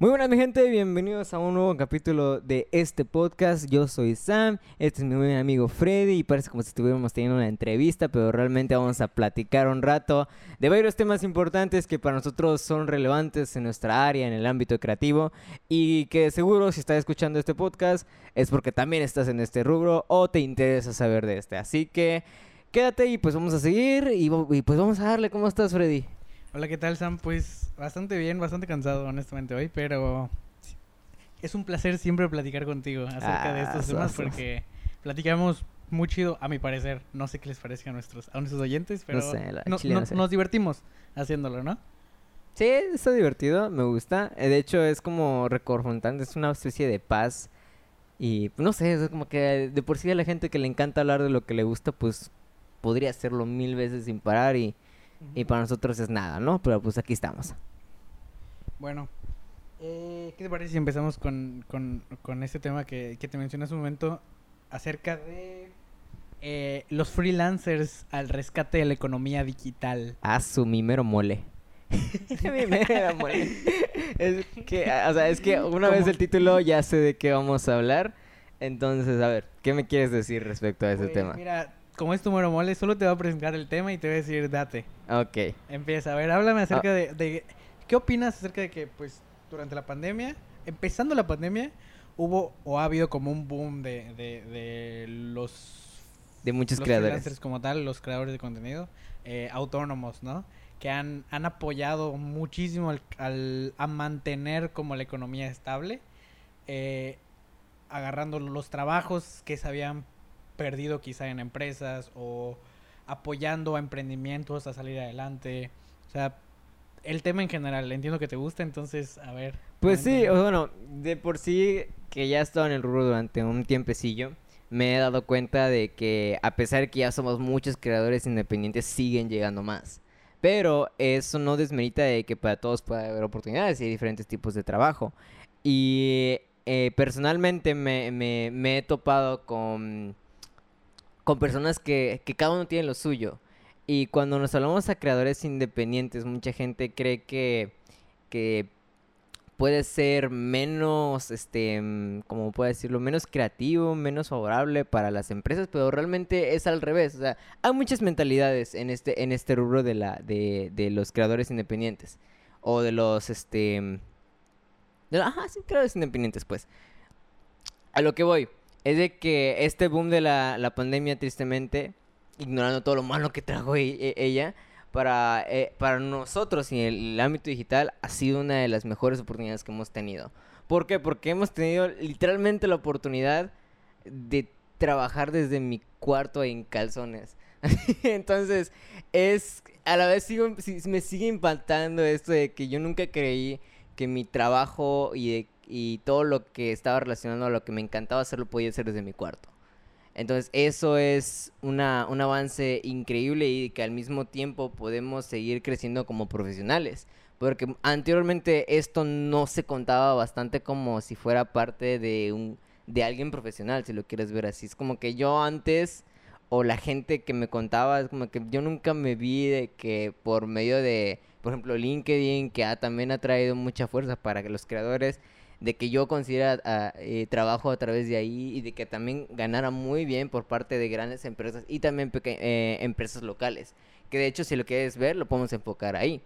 Muy buenas mi gente, bienvenidos a un nuevo capítulo de este podcast. Yo soy Sam, este es mi buen amigo Freddy y parece como si estuviéramos teniendo una entrevista, pero realmente vamos a platicar un rato de varios temas importantes que para nosotros son relevantes en nuestra área, en el ámbito creativo y que seguro si estás escuchando este podcast es porque también estás en este rubro o te interesa saber de este. Así que quédate y pues vamos a seguir y, pues vamos a darle. ¿Cómo estás Freddy? Hola, ¿qué tal, Sam? Pues bastante bien, bastante cansado, honestamente, hoy, pero es un placer siempre platicar contigo acerca de estos ah, temas porque platicamos muy chido, a mi parecer. No sé qué les parece a nuestros, a nuestros oyentes, pero nos divertimos haciéndolo, ¿no? Sí, está divertido, me gusta. Eh, de hecho, es como reconfortante, es una especie de paz. Y no sé, es como que de por sí a la gente que le encanta hablar de lo que le gusta, pues podría hacerlo mil veces sin parar y y para nosotros es nada, ¿no? Pero pues aquí estamos. Bueno, eh, ¿qué te parece si empezamos con, con, este tema que, te mencioné hace un momento acerca de eh, los freelancers al rescate de la economía digital? Ah, su mimero mole. mi mero mole. es que, o sea, es que una vez el título ya sé de qué vamos a hablar. Entonces, a ver, ¿qué me quieres decir respecto a ese pues, tema? Mira, como es tu mero mole, solo te va a presentar el tema y te voy a decir, date. Ok. Empieza, a ver, háblame acerca ah. de, ¿Qué opinas acerca de que, pues, durante la pandemia, empezando la pandemia, hubo o ha habido como un boom de, de, los... De muchos creadores. como tal, los creadores de contenido, eh, autónomos, ¿no? Que han, han apoyado muchísimo al, a mantener como la economía estable, eh, agarrando los trabajos que se habían perdido quizá en empresas o apoyando a emprendimientos a salir adelante. O sea, el tema en general, entiendo que te gusta, entonces, a ver. Pues sí, bueno, de por sí que ya he estado en el rubro durante un tiempecillo, me he dado cuenta de que a pesar de que ya somos muchos creadores independientes, siguen llegando más. Pero eso no desmerita de que para todos pueda haber oportunidades y diferentes tipos de trabajo. Y eh, personalmente me, me he topado con con personas que, que cada uno tiene lo suyo. Y cuando nos hablamos a creadores independientes, mucha gente cree que, que puede ser menos, este, mm, como puedo decirlo, menos creativo, menos favorable para las empresas, pero realmente es al revés. O sea, hay muchas mentalidades en este, en este rubro de la, de, de los creadores independientes. O de los, este, mm, de, ajá, sí, creadores independientes, pues. A lo que voy es de que este boom de la, la pandemia, tristemente, ignorando todo lo malo que trajo e, e, ella, para, eh, para nosotros y el, ámbito digital ha sido una de las mejores oportunidades que hemos tenido. ¿Por qué? Porque hemos tenido literalmente la oportunidad de trabajar desde mi cuarto en calzones. Entonces, es a la vez sigo, me sigue impactando esto de que yo nunca creí que mi trabajo y de y todo lo que estaba relacionado a lo que me encantaba hacerlo podía hacer desde mi cuarto. Entonces eso es una, un avance increíble y que al mismo tiempo podemos seguir creciendo como profesionales. Porque anteriormente esto no se contaba bastante como si fuera parte de, un, de alguien profesional, si lo quieres ver así. Es como que yo antes, o la gente que me contaba, es como que yo nunca me vi de que por medio de, por ejemplo, LinkedIn, que también ha traído mucha fuerza para que los creadores de que yo considera ah, eh, trabajo a través de ahí y de que también ganara muy bien por parte de grandes empresas y también eh, empresas locales. Que de hecho si lo quieres ver lo podemos enfocar ahí.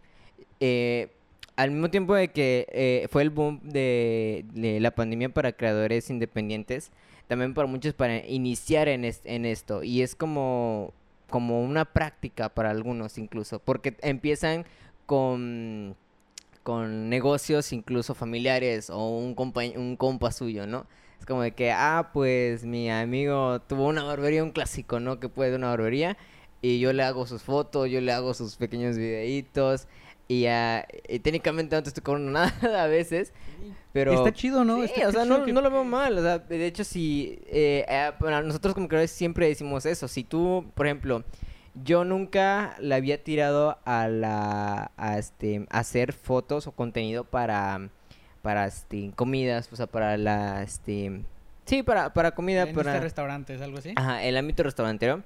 Eh, al mismo tiempo de que fue el boom de, la pandemia para creadores independientes, también para muchos para iniciar en, en esto. Y es como, como una práctica para algunos incluso, porque empiezan con con negocios incluso familiares o un compa, un compa suyo, ¿no? Es como de que, ah, pues mi amigo tuvo una barbería, un clásico, ¿no? Que puede una barbería y yo le hago sus fotos, yo le hago sus pequeños videitos y, ya técnicamente no te estoy cobrando nada a veces, pero... Está chido, ¿no? Sí, o sea, no, no, lo veo mal, o sea, de hecho, si... Eh, eh, nosotros como creadores siempre decimos eso, si tú, por ejemplo yo nunca le había tirado a la a este hacer fotos o contenido para para este comidas, o sea, para la este sí, para para comida en para este restaurantes, algo así. Ajá, el ámbito restaurantero.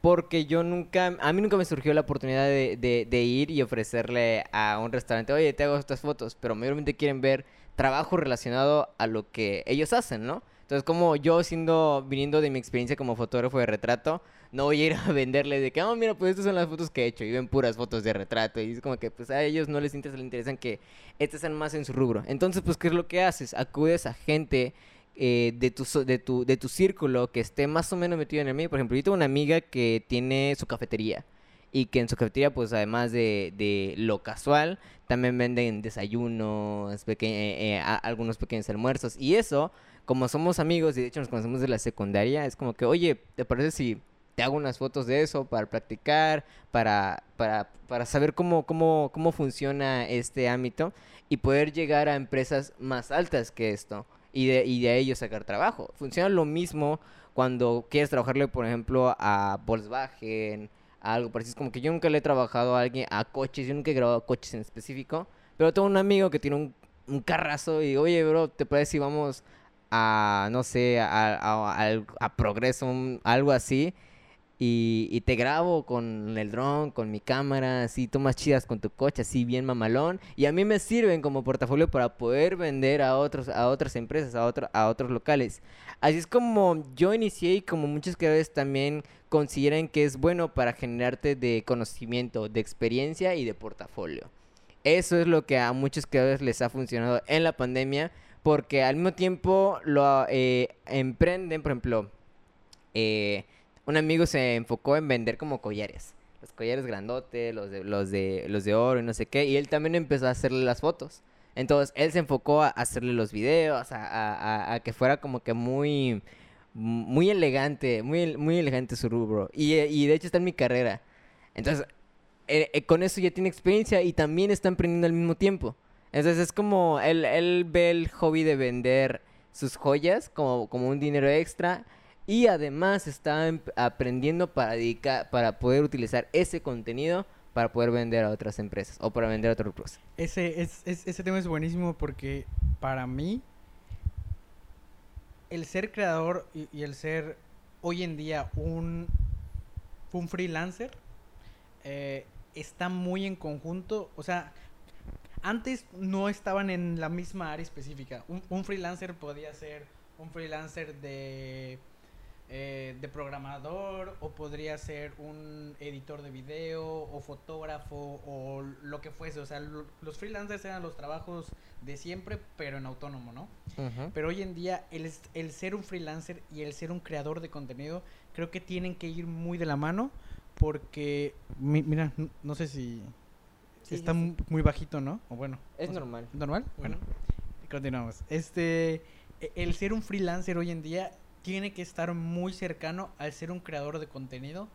porque yo nunca, a mí nunca me surgió la oportunidad de, de, de ir y ofrecerle a un restaurante, oye, te hago estas fotos, pero mayormente quieren ver trabajo relacionado a lo que ellos hacen, ¿no? Entonces, como yo siendo, viniendo de mi experiencia como fotógrafo de retrato, no voy a ir a venderle de que, oh, mira, pues estas son las fotos que he hecho y ven puras fotos de retrato. Y es como que, pues a ellos no les interesa, les interesan que estas sean más en su rubro. Entonces, pues, ¿qué es lo que haces? Acudes a gente eh, de, tu, de, tu, de tu círculo que esté más o menos metido en el medio. Por ejemplo, yo tengo una amiga que tiene su cafetería y que en su cafetería, pues además de, de lo casual, también venden desayunos, eh, eh, algunos pequeños almuerzos. Y eso, como somos amigos y de hecho nos conocemos de la secundaria, es como que, oye, ¿te parece si te hago unas fotos de eso para practicar, para, para, para saber cómo, cómo, cómo funciona este ámbito y poder llegar a empresas más altas que esto? y de, y de ellos sacar trabajo. Funciona lo mismo cuando quieres trabajarle, por ejemplo, a Volkswagen, a algo parecido. Como que yo nunca le he trabajado a alguien, a coches, yo nunca he grabado coches en específico, pero tengo un amigo que tiene un, un carrazo y, oye, bro, ¿te parece si vamos a, no sé, a, a, a Progreso, algo así? Y, te grabo con el dron, con mi cámara, así tomas chidas con tu coche, así bien mamalón. Y a mí me sirven como portafolio para poder vender a otros, a otras empresas, a, otro, a otros locales. Así es como yo inicié y como muchos creadores también consideran que es bueno para generarte de conocimiento, de experiencia y de portafolio. Eso es lo que a muchos creadores les ha funcionado en la pandemia, porque al mismo tiempo lo eh, emprenden, por ejemplo, eh, un amigo se enfocó en vender como collares. Los collares grandotes, los de, los de, los de oro y no sé qué. Y él también empezó a hacerle las fotos. Entonces, él se enfocó a hacerle los videos, a, que fuera como que muy, muy elegante, muy, muy elegante su rubro. Y, de hecho está en mi carrera. Entonces, eh, eh, con eso ya tiene experiencia y también está emprendiendo al mismo tiempo. Entonces, es como, él, él ve el hobby de vender sus joyas como, como un dinero extra y además está aprendiendo para, para poder utilizar ese contenido para poder vender a otras empresas o para vender a otros. Ese, es, ese tema es buenísimo porque para mí el ser creador y, el ser hoy en día un, un freelancer eh, está muy en conjunto. O sea, antes no estaban en la misma área específica. un freelancer podía ser un freelancer de eh, de programador o podría ser un editor de video o fotógrafo o lo que fuese. O sea, los freelancers eran los trabajos de siempre, pero en autónomo, ¿no? Pero hoy en día el, el ser un freelancer y el ser un creador de contenido creo que tienen que ir muy de la mano porque, mira, no sé si... está muy bajito, ¿no? O bueno. Es normal. ¿Normal? Bueno, continuamos. Este, e, el ser un freelancer hoy en día tiene que estar muy cercano al ser un creador de contenido.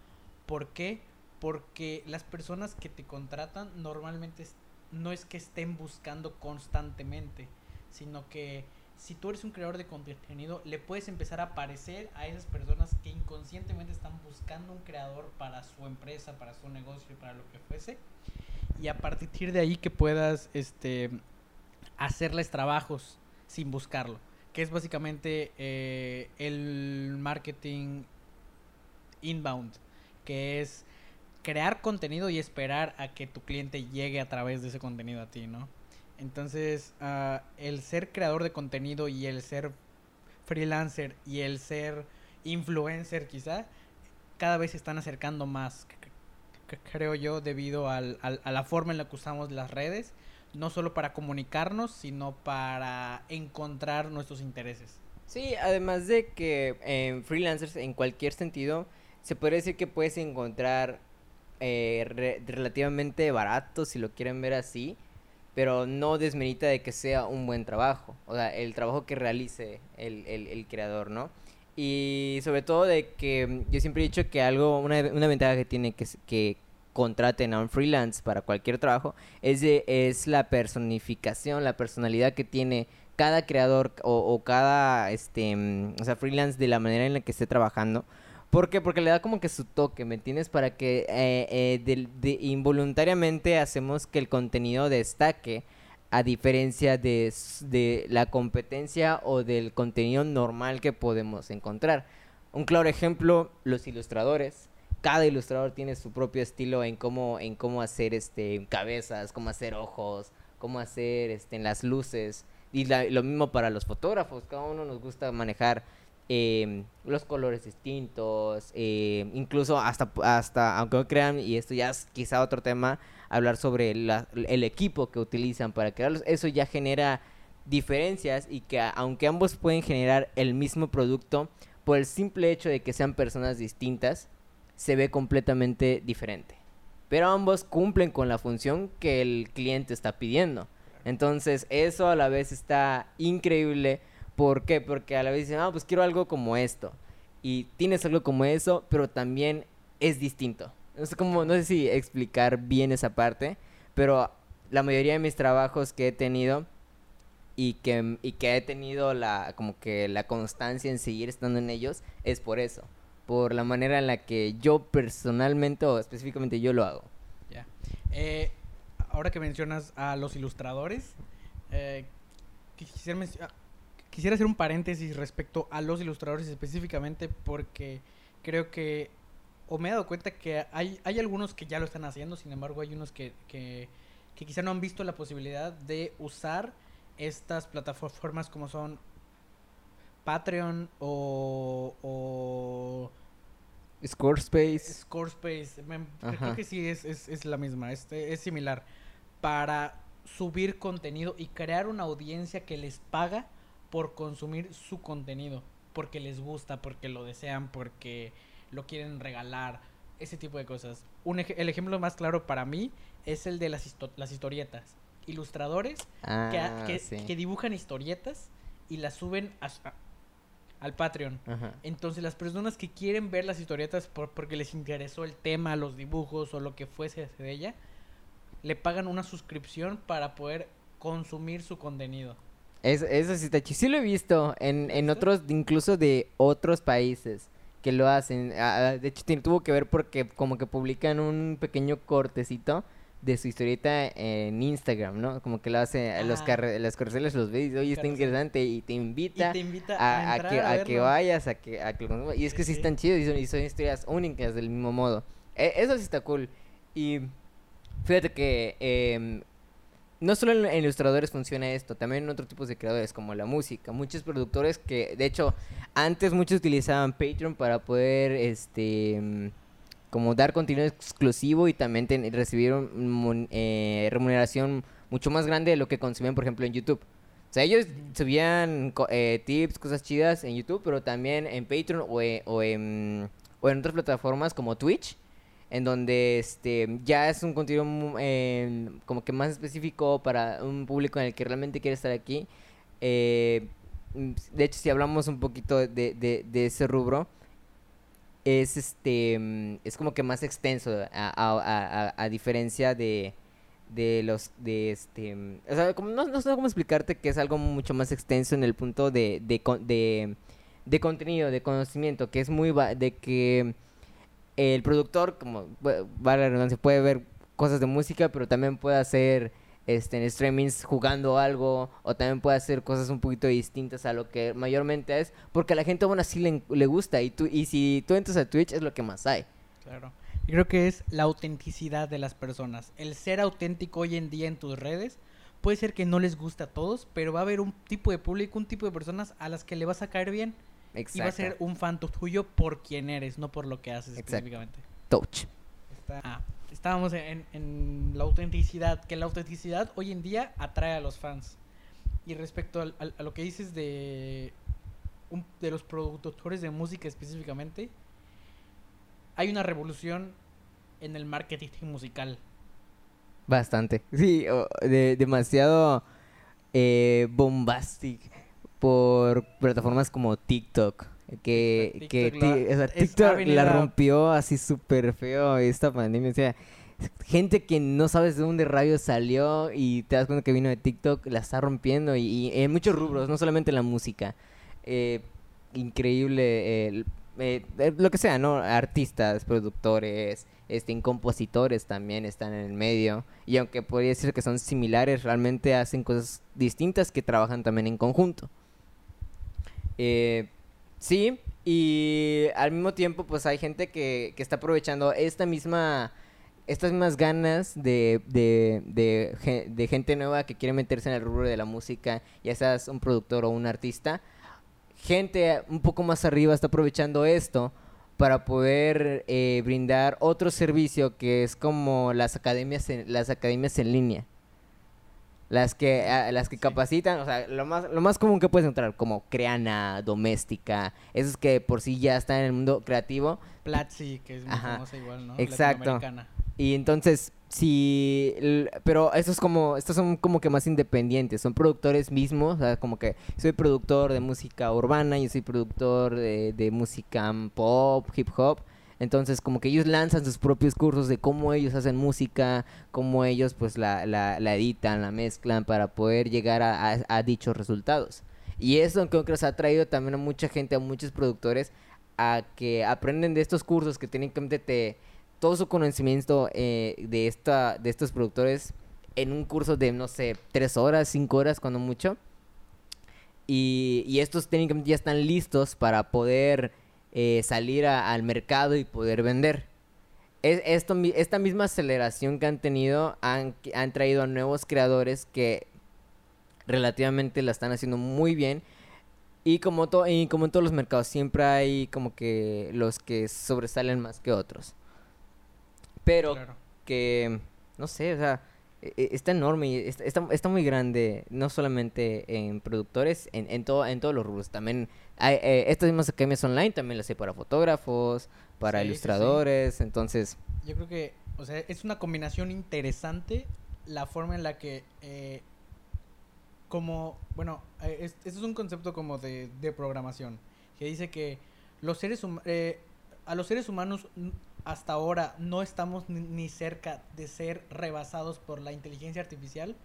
¿Por qué? Porque las personas que te contratan normalmente no es que estén buscando constantemente, sino que si tú eres un creador de contenido, le puedes empezar a aparecer a esas personas que inconscientemente están buscando un creador para su empresa, para su negocio, para lo que fuese. Y a partir de ahí que puedas este, hacerles trabajos sin buscarlo que es básicamente eh, el marketing inbound, que es crear contenido y esperar a que tu cliente llegue a través de ese contenido a ti, ¿no? Entonces, ah, el ser creador de contenido y el ser freelancer y el ser influencer quizá, cada vez se están acercando más, creo yo, debido al, a la forma en la que usamos las redes no solo para comunicarnos, sino para encontrar nuestros intereses. Sí, además de que en freelancers, en cualquier sentido, se puede decir que puedes encontrar eh, relativamente barato, si lo quieren ver así, pero no desmerita de que sea un buen trabajo, o sea, el trabajo que realice el, el, creador, ¿no? Y sobre todo de que yo siempre he dicho que algo, una, una ventaja que tiene que, que, contraten a un freelance para cualquier trabajo, es, es la personificación, la personalidad que tiene cada creador o, cada este mm, o sea, freelance de la manera en la que esté trabajando. ¿Por qué? Porque le da como que su toque, ¿me entiendes? Para que eh, eh, de, involuntariamente hacemos que el contenido destaque a diferencia de, de la competencia o del contenido normal que podemos encontrar. Un claro ejemplo, los ilustradores cada ilustrador tiene su propio estilo en cómo, en cómo hacer este, cabezas, cómo hacer ojos, cómo hacer este, las luces. Y lo mismo para los fotógrafos, cada uno nos gusta manejar em, los colores distintos, em, incluso hasta, hasta, aunque no crean, y esto ya es quizá otro tema, hablar sobre el equipo que utilizan para crearlos, eso ya genera diferencias y que aunque ambos pueden generar el mismo producto, por el simple hecho de que sean personas distintas, se ve completamente diferente. Pero ambos cumplen con la función que el cliente está pidiendo. Entonces, eso a la vez está increíble. ¿Por qué? Porque a la vez dicen, ah, pues quiero algo como esto. Y tienes algo como eso, pero también es distinto. No sé, cómo, no sé si explicar bien esa parte, pero la mayoría de mis trabajos que he tenido y que, y que he tenido la, como que la constancia en seguir estando en ellos es por eso, por la manera en la que yo personalmente o específicamente yo lo hago. Ya. Eh, ahora que mencionas a los ilustradores, eh, quisiera, ah, quisiera hacer un paréntesis respecto a los ilustradores específicamente porque creo que, o me he dado cuenta que hay, hay algunos que ya lo están haciendo, sin embargo hay unos que, que, que quizá no han visto la posibilidad de usar estas plataformas como son Patreon o, o Scorespace. Scorespace, creo que sí es, es, es la misma, este, es similar. Para subir contenido y crear una audiencia que les paga por consumir su contenido. Porque les gusta, porque lo desean, porque lo quieren regalar, ese tipo de cosas. Un el ejemplo más claro para mí es el de las, las historietas ilustradores ah, que, dibujan historietas y las suben al Patreon. Entonces las personas que quieren ver las historietas porque les interesó el tema, los dibujos o lo que fuese de ella, le pagan una suscripción para poder consumir su contenido. Eso, eso sí está chido. Sí lo he visto en, en otros, incluso de otros países que lo hacen. Ah, ah, de hecho, tuvo que ver porque como que publican un pequeño cortecito de su historieta en Instagram, ¿no? Como que lo hace, a los las carruselas los ves y oye, está interesante y te invita, a, que, a, que vayas, a que, a que Y es que sí, están chidos y son, historias únicas del mismo modo. E, eso sí está cool. Y fíjate que em, no solo en, ilustradores funciona esto, también en otros tipos de creadores, como la música. Muchos productores que, de hecho, antes muchos utilizaban Patreon para poder, este como dar contenido exclusivo y también recibir eh, remuneración mucho más grande de lo que consumían, por ejemplo, en YouTube. O sea, ellos subían eh, tips, cosas chidas en YouTube, pero también en Patreon o, eh, o, en, o en otras plataformas como Twitch, en donde este ya es un contenido como que más específico para un público en el que realmente quiere estar aquí. de hecho, si hablamos un poquito de, de, de ese rubro, es este mm, es como que más extenso a, diferencia de, de los de este mm, o sea como, no, no, sé cómo explicarte que es algo mucho más extenso en el punto de de, de, de contenido de conocimiento que es muy de que el productor como va la redundancia puede ver cosas de música pero también puede hacer este, en streamings jugando algo o también puede hacer cosas un poquito distintas a lo que mayormente es porque a la gente aún así le, le gusta y, tú, y si tú entras a Twitch es lo que más hay. Claro. Yo creo que es la autenticidad de las personas. El ser auténtico hoy en día en tus redes puede ser que no les guste a todos, pero va a haber un tipo de público, un tipo de personas a las que le vas a caer bien. Exacto. Y va a ser un fan tuyo por quien eres, no por lo que haces específicamente. Touch. Ah, estábamos en, la autenticidad, que la autenticidad hoy en día atrae a los fans. Y respecto a lo que dices de, de los productores de música específicamente, hay una revolución en el marketing musical. Bastante. Sí, de, demasiado eh, bombastic por plataformas como TikTok. Que, TikTok, la, rompió así súper feo esta pandemia. O sea, gente que no sabes de dónde rayos salió y te das cuenta que vino de TikTok, la está rompiendo. Y, en muchos rubros, no solamente en la música. Eh, increíble. Eh, lo que sea, ¿no? Artistas, productores, este, compositores también están en el medio. Y aunque podría decir que son similares, realmente hacen cosas distintas que trabajan también en conjunto. Eh, Sí, Y al mismo tiempo, pues hay gente que, que está aprovechando esta misma estas mismas ganas de, de, de, gen- de gente nueva que quiere meterse en el rubro de la música, ya seas un productor o un artista, gente un poco más arriba está aprovechando esto para poder eh, brindar otro servicio que es como las academias en, las academias en línea. Las que, a- las que Sí. capacitan, o sea, lo más, lo más común que puedes encontrar, como Creana, Doméstica, esos que por sí ya están en el mundo creativo, Platzi, que es muy Ajá, famosa igual, ¿no? exacto. Y entonces, l- Pero estos como. Estos son como que más independientes. Son productores mismos. O sea, como que soy productor de música urbana. Yo soy productor de, de música pop, hip hop. Entonces, como que ellos lanzan sus propios cursos de cómo ellos hacen música, cómo ellos pues la, la, la editan, la mezclan para poder llegar a, a- dichos resultados. Y eso creo que nos ha traído también a mucha gente, a muchos productores, a que aprenden de estos cursos que técnicamente te todo su conocimiento eh, de esta de estos productores en un curso de no sé tres horas cinco horas cuando mucho y, y estos técnicamente ya están listos para poder eh, salir a- al mercado y poder vender es, esto, esta misma aceleración que han tenido han, han traído a nuevos creadores que relativamente la están haciendo muy bien y como, to- y como en todos los mercados, siempre hay como que los que sobresalen más que otros. Pero Claro. que, no sé, o sea, está enorme y está, está, está muy grande, no solamente en productores, en, en, todo, en todos los rubros. También hay, eh, estas mismas academias online también las hay para fotógrafos, para Sí, sí, sí. ilustradores, entonces, Yo creo que, o sea, es una combinación interesante la forma en la que, eh, como, bueno, eh, es- este es un concepto como de, de programación, que dice que los seres eh, a los seres humanos hasta ahora no estamos ni, cerca de ser rebasados por la inteligencia artificial.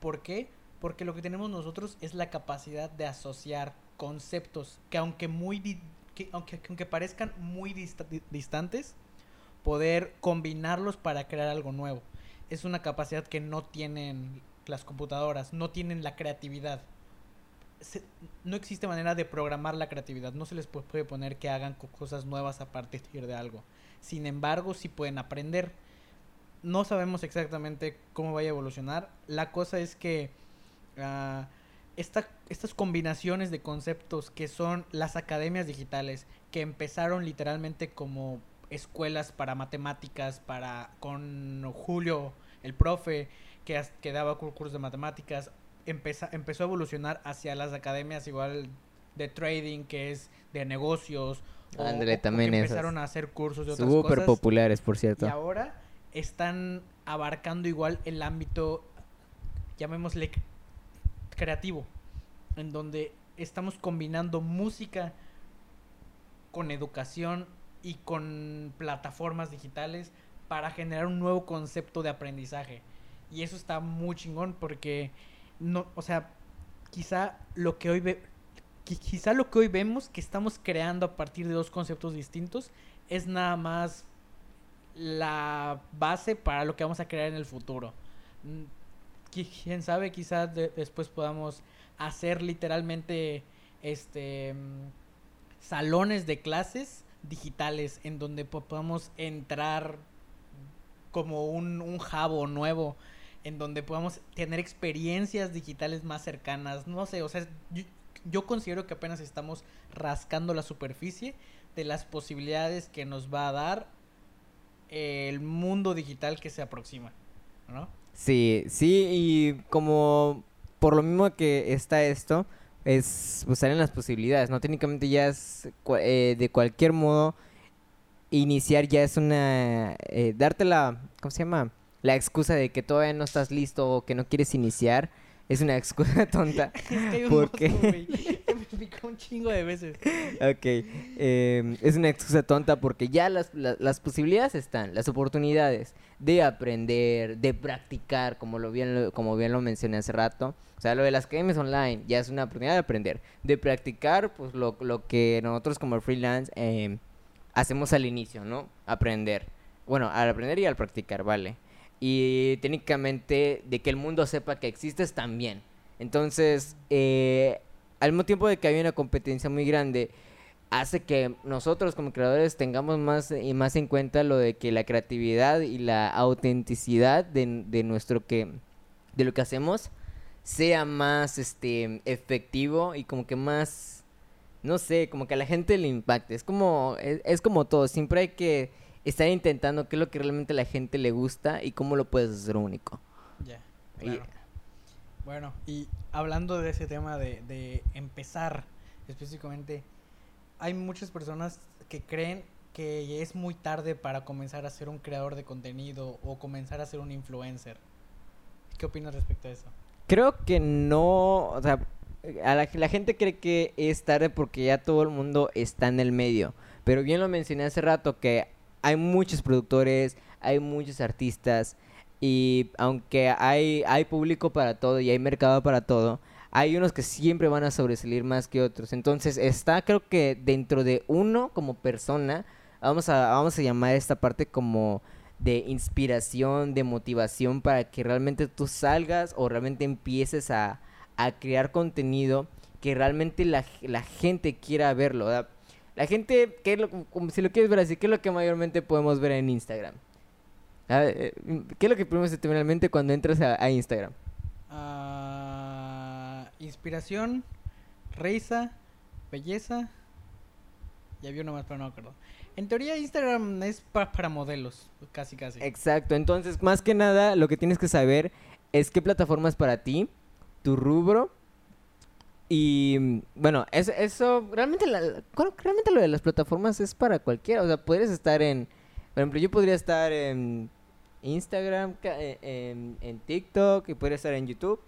¿Por qué? Porque lo que tenemos nosotros es la capacidad de asociar conceptos que aunque muy que aunque, que aunque parezcan muy dista- di- distantes, poder combinarlos para crear algo nuevo. Es una capacidad que no tienen las computadoras, no tienen la creatividad. No existe manera de programar la creatividad, no se les pu- puede poner que hagan co- cosas nuevas a partir de algo. Sin embargo, sí pueden aprender. No sabemos exactamente cómo vaya a evolucionar. La cosa es que ah, esta- estas combinaciones de conceptos que son las academias digitales, que empezaron literalmente como escuelas para matemáticas, para con Julio, el profe, que, que daba cur- cursos de matemáticas, empezó a evolucionar hacia las academias igual de trading, que es de negocios. Ándale, o también esas. empezaron a hacer cursos de otras súper cosas. populares, por cierto. Y ahora están abarcando igual el ámbito, llamémosle creativo, en donde estamos combinando música con educación y con plataformas digitales para generar un nuevo concepto de aprendizaje. Y eso está muy chingón porque no, o sea, quizá lo que hoy ve, quizá lo que hoy vemos que estamos creando a partir de dos conceptos distintos es nada más la base para lo que vamos a crear en el futuro. Mm, qui- Quién sabe, quizás de- después podamos hacer literalmente este mm, salones de clases digitales en donde po- podamos entrar como un, un jabo nuevo en donde podamos tener experiencias digitales más cercanas. No sé, o sea, yo, considero que apenas estamos rascando la superficie de las posibilidades que nos va a dar el mundo digital que se aproxima, ¿no? Sí, sí, y como por lo mismo que está esto, es, pues salen las posibilidades, ¿no? Técnicamente ya es, eh, de cualquier modo, iniciar ya es una, eh, darte la, ¿cómo se llama? La excusa de que todavía no estás listo o que no quieres iniciar, es una excusa tonta. Es que hay un ¿Por mosco, qué? güey, que me picó un chingo de veces. Ok, em, es una excusa tonta porque ya las, la- las posibilidades están, las oportunidades de aprender, de practicar, como, lo bien, lo- como bien lo mencioné hace rato. O sea, lo de las academias online ya es una oportunidad de aprender, de practicar pues lo, lo que nosotros como freelance em, hacemos al inicio, ¿no? Aprender. Bueno, al aprender y al practicar, vale. Y técnicamente de que el mundo sepa que existes también. Entonces, eh, al mismo tiempo de que hay una competencia muy grande, hace que nosotros como creadores tengamos más y más en cuenta lo de que la creatividad y la autenticidad de, de nuestro que de lo que hacemos sea más este efectivo y como que más no sé, como que a la gente le impacte. Es como es, es como todo, siempre hay que estar intentando qué es lo que realmente a la gente le gusta y cómo lo puedes hacer único. Ya. Claro. Bueno, y hablando de ese tema de, de empezar específicamente, hay muchas personas que creen que es muy tarde para comenzar a ser un creador de contenido o comenzar a ser un influencer. ¿Qué opinas respecto a eso? Creo que no, o sea, a la, la gente cree que es tarde porque ya todo el mundo está en el medio. Pero bien lo mencioné hace rato que hay muchos productores, hay muchos artistas y aunque hay, hay público para todo y hay mercado para todo, hay unos que siempre van a sobresalir más que otros. Entonces está creo que dentro de uno como persona, vamos a, vamos a llamar esta parte como de inspiración, de motivación para que realmente tú salgas o realmente empieces a, a crear contenido que realmente la, la gente quiera verlo. ¿verdad? La gente, ¿qué es lo- como si lo quieres ver así, ¿qué es lo que mayormente podemos ver en Instagram? Ver, eh, ¿Qué es lo que primero se te viene a la mente cuando entras a, a Instagram? Ah, inspiración, risa, belleza. Y había uno más, pero no me acuerdo. En teoría Instagram es pa- para modelos, casi casi. Exacto, entonces más que nada lo que tienes que saber es qué plataforma es para ti, tu rubro y mm, bueno, eso, eso realmente, la- realmente lo de las plataformas es para cualquiera, o sea, puedes estar en, por ejemplo, yo podría estar en Instagram, eh, en, en TikTok y podría estar en YouTube.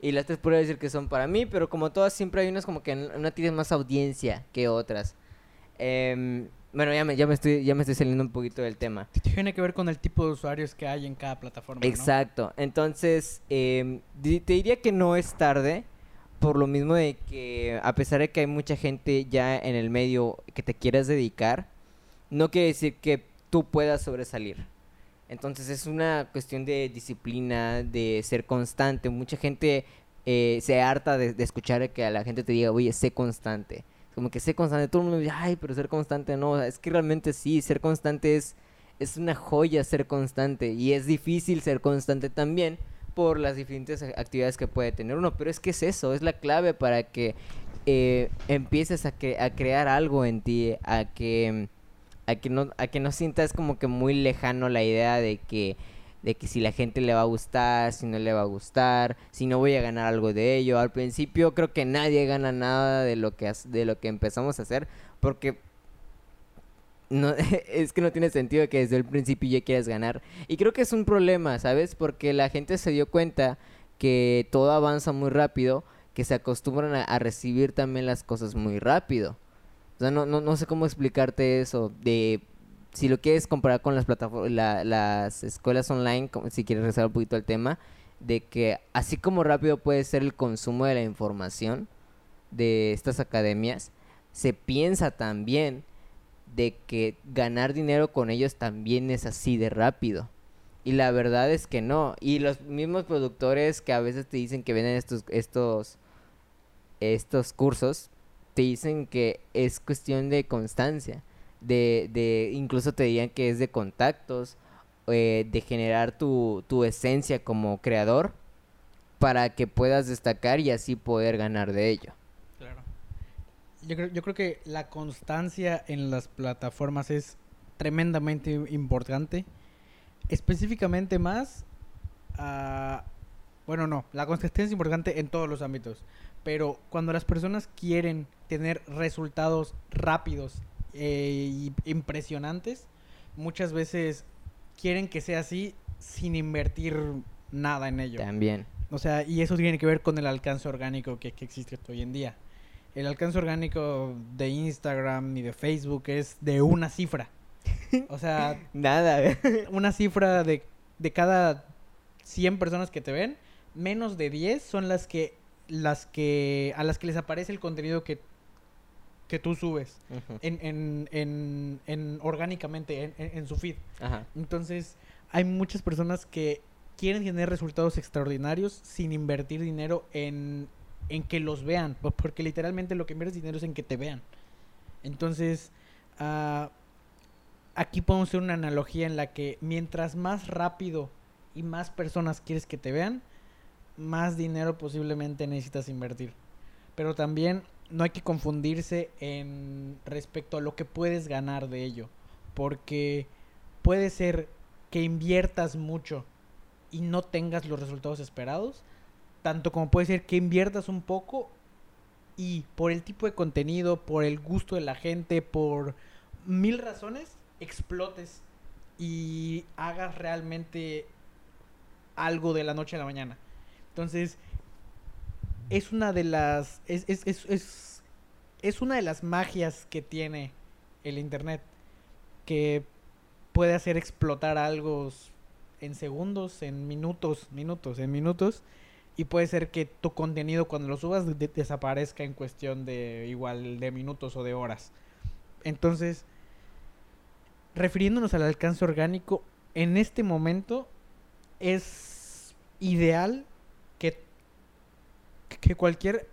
Y las tres podría decir que son para mí, pero como todas siempre hay unas como que una tiene más audiencia que otras. Em, bueno, ya me, ya, me estoy, ya me estoy saliendo un poquito del tema. Tiene que ver con el tipo de usuarios que hay en cada plataforma. ¿no? Exacto. Entonces, di- te diría que no es tarde, por lo mismo de que a pesar de que hay mucha gente ya en el medio que te quieras dedicar, no quiere decir que tú puedas sobresalir. Entonces es una cuestión de disciplina, de ser constante. Mucha gente eh, se harta de, escuchar que a la gente te diga, oye, sé constante. Como que sé constante. Todo el mundo dice, ay, pero ser constante no. Es que realmente sí, ser constante es, es una joya ser constante. Y es difícil ser constante también por las diferentes actividades que puede tener uno. Pero es que es eso, es la clave para que eh, empieces a, cre- a crear algo en ti, a que a que no a que no sientas como que muy lejano la idea de que de que si la gente le va a gustar, si no le va a gustar, si no voy a ganar algo de ello. Al principio creo que nadie gana nada de lo que de lo que empezamos a hacer porque no es que no tiene sentido que desde el principio ya quieras ganar. Y creo que es un problema, ¿sabes? Porque la gente se dio cuenta que todo avanza muy rápido, que se acostumbran a, recibir también las cosas muy rápido. O sea, no, no, no sé cómo explicarte eso. De si lo quieres comparar con las plataformas, las escuelas online, si quieres regresar un poquito al tema, de que así como rápido puede ser el consumo de la información de estas academias, se piensa también de que ganar dinero con ellos también es así de rápido. Y la verdad es que no. Y los mismos productores que a veces te dicen que venden estos, estos, estos cursos, te dicen que es cuestión de constancia. De, de incluso te dirían que es de contactos, eh, de generar tu, tu esencia como creador para que puedas destacar y así poder ganar de ello. Yo creo, yo creo que la constancia en las plataformas es tremendamente importante. Específicamente más a... Bueno, no, la constancia es importante en todos los ámbitos. Pero cuando las personas quieren tener resultados rápidos y impresionantes, muchas veces quieren que sea así sin invertir nada en ello. También. O sea, y eso tiene que ver con el alcance orgánico que, que existe hoy en día. El alcance orgánico de Instagram y de Facebook es de una cifra. O sea, Nada. una cifra de, de cada 100 personas que te ven, menos de 10 son las que las que a las que les aparece el contenido que que tú subes en, en, en, en orgánicamente en, en- en su feed. Ajá. Entonces, hay muchas personas que quieren tener resultados extraordinarios sin invertir dinero en, en que los vean. po- Porque literalmente lo que inviertes dinero es en que te vean. Entonces, ah, aquí podemos hacer una analogía en la que mientras más rápido y más personas quieres que te vean, más dinero posiblemente necesitas invertir. Pero también no hay que confundirse en respecto a lo que puedes ganar de ello. Porque puede ser que inviertas mucho y no tengas los resultados esperados. Tanto como puede ser que inviertas un poco y por el tipo de contenido, por el gusto de la gente, por mil razones, explotes y hagas realmente algo de la noche a la mañana. Entonces, es una de las. Es, es, es, es, es una de las magias que tiene el internet. Que puede hacer explotar algo en segundos, en minutos, minutos, en minutos. Y puede ser que tu contenido cuando lo subas de- desaparezca en cuestión de igual de minutos o de horas. Entonces, refiriéndonos al alcance orgánico, en este momento es ideal que, que cualquier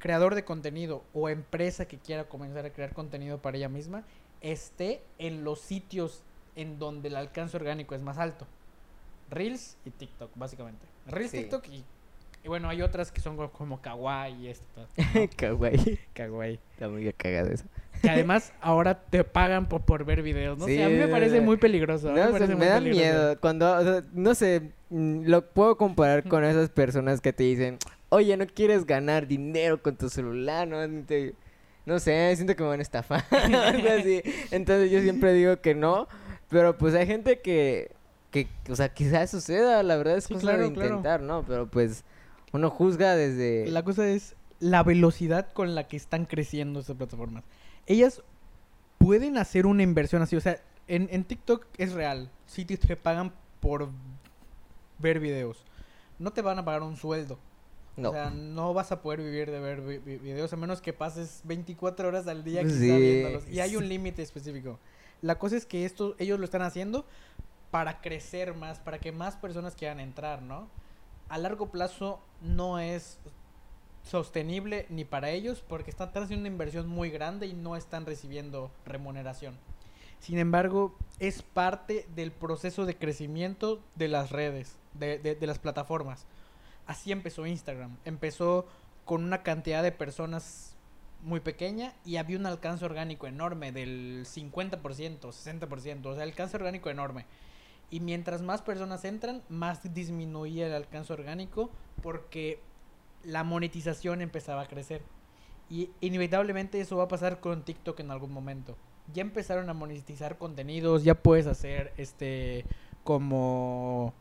creador de contenido o empresa que quiera comenzar a crear contenido para ella misma esté en los sitios en donde el alcance orgánico es más alto. Reels y TikTok, básicamente. Reels, Sí. TikTok y, y bueno, hay otras que son co- como Kawaii y esto. Kawaii. Kawaii. Está muy cagado eso. Que además ahora te pagan por, por ver videos. No Sí, sé, a mí me parece muy peligroso. No, me o sea, parece me muy da peligroso. miedo. Cuando, o sea, no sé, mm, lo puedo comparar con esas personas que te dicen, oye, no quieres ganar dinero con tu celular, ¿no? Te- no sé, siento que me van a estafar. Entonces yo siempre digo que no, pero pues hay gente que, que o sea, quizás suceda, la verdad es Sí, cosa claro, de claro. intentar, ¿no? Pero pues uno juzga desde... La cosa es la velocidad con la que están creciendo estas plataformas. Ellas pueden hacer una inversión así. O sea, en, en TikTok es real. Si te, pagan por ver videos. No te van a pagar un sueldo. No. O sea, no vas a poder vivir de ver vi- vi- videos a menos que pases 24 horas al día quizá Sí, viéndolos. Y hay sí. un límite específico. La cosa es que esto ellos lo están haciendo para crecer más, para que más personas quieran entrar, ¿no? A largo plazo no es sostenible ni para ellos porque están, haciendo una inversión muy grande y no están recibiendo remuneración. Sin embargo, es parte del proceso de crecimiento de las redes, de, de- de las plataformas. Así empezó Instagram. Empezó con una cantidad de personas muy pequeña y había un alcance orgánico enorme del 50%, 60%, o sea, alcance orgánico enorme. Y mientras más personas entran, más disminuía el alcance orgánico porque la monetización empezaba a crecer. Y inevitablemente eso va a pasar con TikTok en algún momento. Ya empezaron a monetizar contenidos, ya puedes hacer este como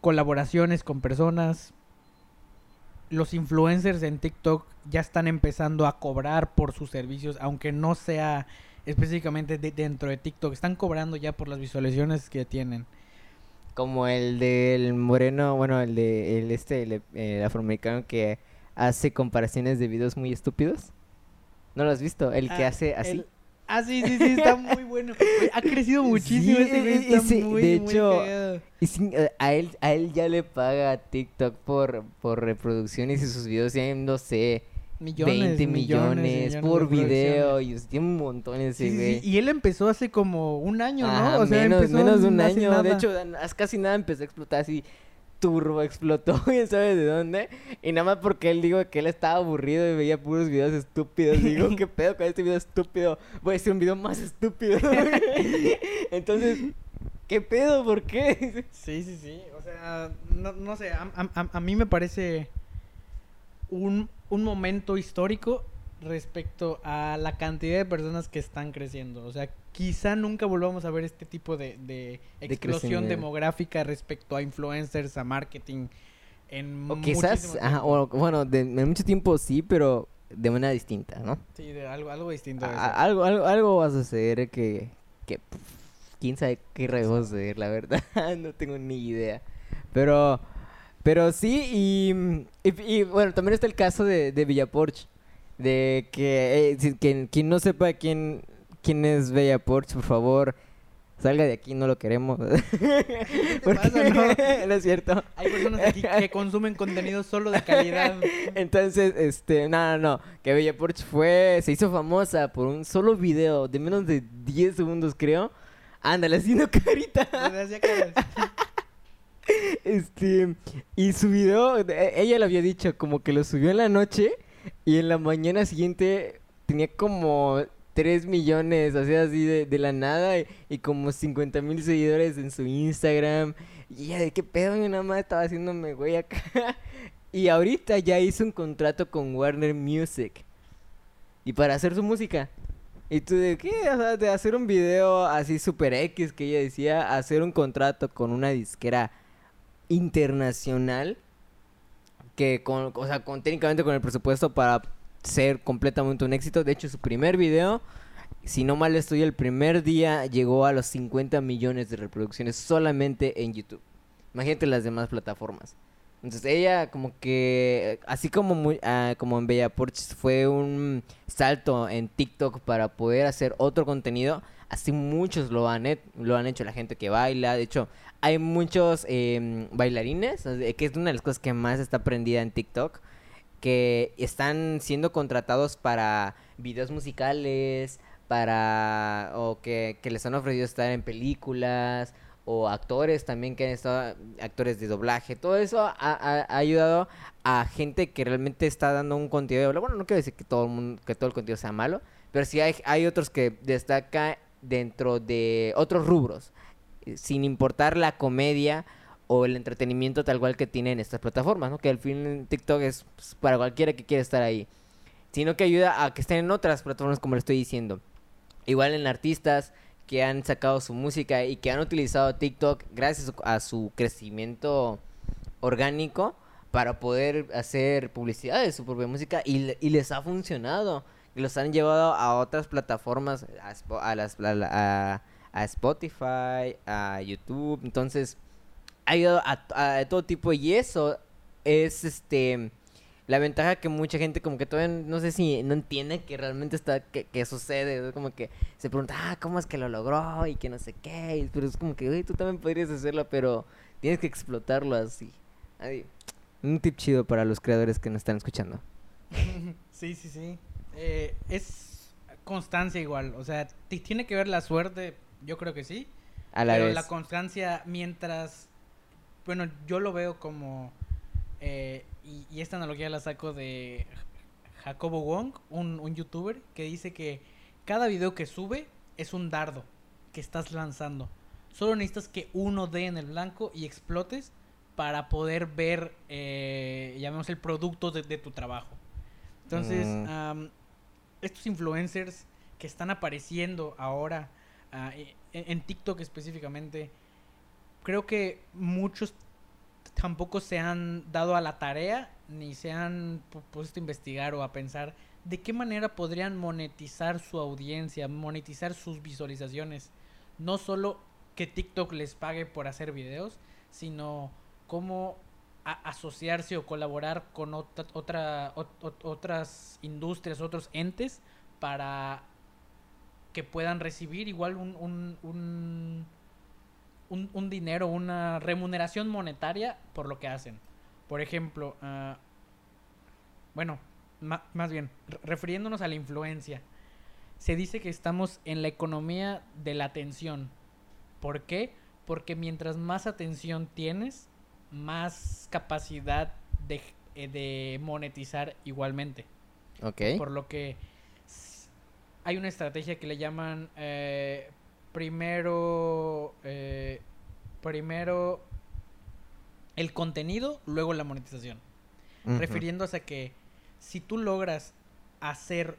colaboraciones con personas. Los influencers en TikTok ya están empezando a cobrar por sus servicios, aunque no sea específicamente de- dentro de TikTok. Están cobrando ya por las visualizaciones que tienen. Como el del moreno, bueno, el de el este, el, el afroamericano que hace comparaciones de videos muy estúpidos. ¿No lo has visto? El que Ah, hace así. el- Ah, sí, sí, sí, está muy bueno. Ha crecido muchísimo Sí, ese güey, está ese, muy, de hecho, sin- a él a él ya le paga TikTok por por reproducciones y sus videos tienen no sé, Millones, 20 millones, por de video y tiene un montón ese Sí, güey. sí, Y él empezó hace como un año, ¿no? Ajá, o sea, menos, empezó menos de un año. De hecho, casi nada empezó a explotar así. Turbo explotó, quién sabe de dónde. Y nada más porque él dijo que él estaba aburrido y veía puros videos estúpidos. Digo, ¿qué pedo con este video estúpido? Voy a hacer un video más estúpido. Entonces, ¿qué pedo? ¿Por qué? Sí, sí, sí. O sea, no, no sé, a, a- a- a mí me parece un, un momento histórico respecto a la cantidad de personas que están creciendo. O sea, quizá nunca volvamos a ver este tipo de, de explosión crecimiento. demográfica respecto a influencers, a marketing. En O quizás, ajá, o bueno, de, en mucho tiempo sí, pero de manera distinta, ¿no? Sí, de algo, algo distinto. de A- algo, algo, algo va a suceder que, que quién sabe qué rayos va a suceder, la verdad, no tengo ni idea. Pero, pero sí, y, y, y, bueno, también está el caso de, de Villaporch, de que, eh, si- quien, quien no sepa quién, quién es Villaporch, por favor, salga de aquí, no lo queremos. Porque pasa, no? no es cierto. Hay personas aquí que consumen contenido solo de calidad. Entonces, este, no, no, no, que Bella Porsche fue, se hizo famosa por un solo video de menos de 10 segundos, creo. Ándale, haciendo carita. Caras. Este, y su video, ella lo había dicho, como que lo subió en la noche y en la mañana siguiente tenía como 3 millones, así de, la nada y, como 50 mil seguidores en su Instagram. Y ella de qué pedo, mi mamá estaba haciéndome güey acá. Y ahorita ya hizo un contrato con Warner Music. Y para hacer su música. Y tú de qué, de hacer un video así super X que ella decía, hacer un contrato con una disquera internacional que con, o sea, con técnicamente con el presupuesto para ser completamente un éxito. De hecho, su primer video, si no mal estoy, el primer día llegó a los 50 millones de reproducciones solamente en YouTube. Imagínate las demás plataformas. Entonces ella como que, así como, muy, ah, como en Bella Porsche fue un salto en TikTok para poder hacer otro contenido, así muchos lo han, lo han hecho la gente que baila. De hecho, hay muchos em, bailarines, que es una de las cosas que más está prendida en TikTok, que están siendo contratados para videos musicales, para o que, que les han ofrecido estar en películas o actores también que han estado actores de doblaje todo eso ha, ayudado a gente que realmente está dando un contenido bueno no quiero decir que todo el mundo que todo el contenido sea malo pero sí hay, hay otros que destaca dentro de otros rubros sin importar la comedia o el entretenimiento tal cual que tienen estas plataformas. Que al fin TikTok es pues, para cualquiera que quiera estar ahí. Sino que ayuda a que estén en otras plataformas como le estoy diciendo. Igual en artistas que han sacado su música y que han utilizado TikTok gracias a su crecimiento orgánico para poder hacer publicidad de su propia música y les ha funcionado. Los han llevado a otras plataformas, a, a las, Spotify, a YouTube. Entonces, ha ayudado a, todo tipo y eso es este la ventaja que mucha gente como que todavía no sé si no entiende que realmente está que, que sucede. Es como que se pregunta ah cómo es que lo logró y que no sé qué pero es como que "Güey, tú también podrías hacerlo pero tienes que explotarlo así un tip chido para los creadores que nos están escuchando. Sí, sí, sí. Eh, es constancia igual. O sea, ti- tiene que ver la suerte, yo creo que sí. a la pero vez la constancia mientras... Bueno, yo lo veo como... eh, y, y esta analogía la saco de Jacobo Wong, un, un youtuber, que dice que cada video que sube es un dardo que estás lanzando. Solo necesitas que uno dé en el blanco y explotes para poder ver, eh, llamemos el producto de, de tu trabajo. Entonces, Mm. Estos influencers que están apareciendo ahora ah, e- en, en TikTok específicamente, creo que muchos tampoco se han dado a la tarea ni se han pu- puesto a investigar o a pensar de qué manera podrían monetizar su audiencia, monetizar sus visualizaciones. No solo que TikTok les pague por hacer videos, sino cómo asociarse o colaborar con otra, otra, ot- ot- otras industrias, otros entes para que puedan recibir igual un, un, un, un- dinero, una remuneración monetaria por lo que hacen. Por ejemplo, ah, bueno, más bien, re- refiriéndonos a la influencia, se dice que estamos en la economía de la atención. ¿Por qué? Porque mientras más atención tienes, más capacidad de, eh, de monetizar igualmente. ok Por lo que hay una estrategia que le llaman eh, primero, eh, primero el contenido, luego la monetización. Refiriéndose a que si tú logras hacer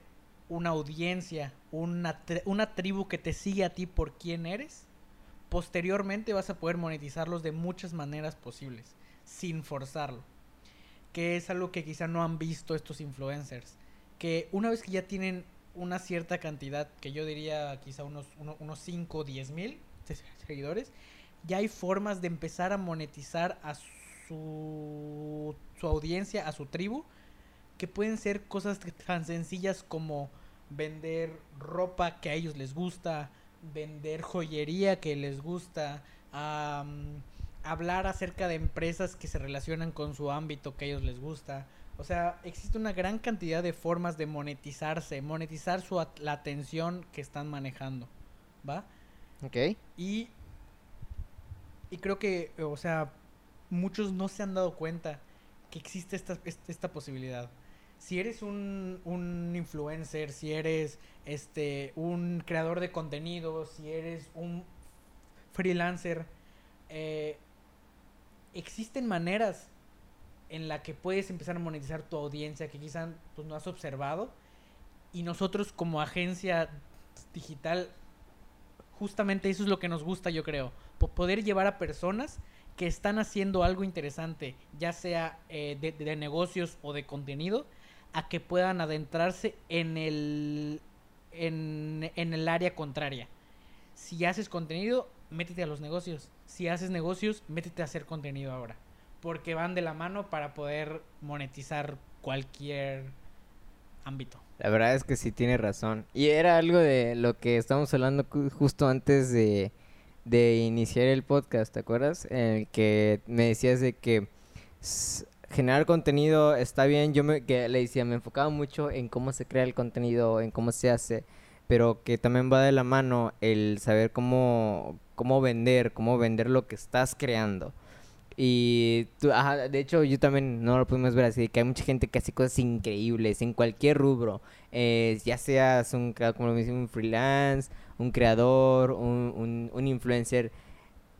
una audiencia, una, tri- una tribu que te sigue a ti por quién eres, posteriormente vas a poder monetizarlos de muchas maneras posibles, sin forzarlo. Que es algo que quizá no han visto estos influencers. Que una vez que ya tienen una cierta cantidad, que yo diría quizá unos, uno- unos 5 o 10 mil se- seguidores, ya hay formas de empezar a monetizar a su, su audiencia, a su tribu, que pueden ser cosas tan sencillas como vender ropa que a ellos les gusta, vender joyería que les gusta, a mm, hablar acerca de empresas que se relacionan con su ámbito que a ellos les gusta. O sea, existe una gran cantidad de formas de monetizarse, monetizar su at- la atención que están manejando, ¿va? Ok. Y, y creo que, o sea, muchos no se han dado cuenta que existe esta, est- esta posibilidad. Si eres un, un influencer, si eres este un creador de contenido, si eres un freelancer, eh, existen maneras en la que puedes empezar a monetizar tu audiencia que quizás pues, no has observado. Y nosotros como agencia digital justamente eso es lo que nos gusta, yo creo. Po- poder llevar a personas que están haciendo algo interesante, ya sea eh, de, de negocios o de contenido, a que puedan adentrarse en el, en, en el área contraria. Si haces contenido, métete a los negocios. Si haces negocios, métete a hacer contenido ahora. Porque van de la mano para poder monetizar cualquier ámbito. La verdad es que sí tiene razón. Y era algo de lo que estábamos hablando justo antes de, de iniciar el podcast, ¿te acuerdas? En el que me decías de que generar contenido está bien. Yo me, que le decía, me enfocaba mucho en cómo se crea el contenido, en cómo se hace, pero que también va de la mano el saber cómo, cómo vender, cómo vender lo que estás creando. Y tú- ajá, de hecho yo también no lo pudimos ver así, que hay mucha gente que hace cosas increíbles en cualquier rubro, eh, ya seas un, como lo dice, un freelance, un creador, un, un influencer,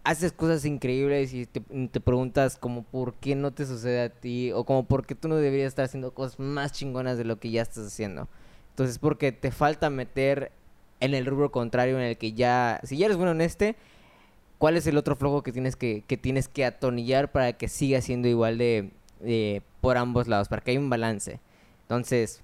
haces cosas increíbles y te, te preguntas como por qué no te sucede a ti o como por qué tú no deberías estar haciendo cosas más chingonas de lo que ya estás haciendo. Entonces porque te falta meter en el rubro contrario en el que ya, si ya eres bueno en este, ¿cuál es el otro flojo que tienes que, que tienes que atornillar para que siga siendo igual de, de por ambos lados, para que haya un balance? Entonces,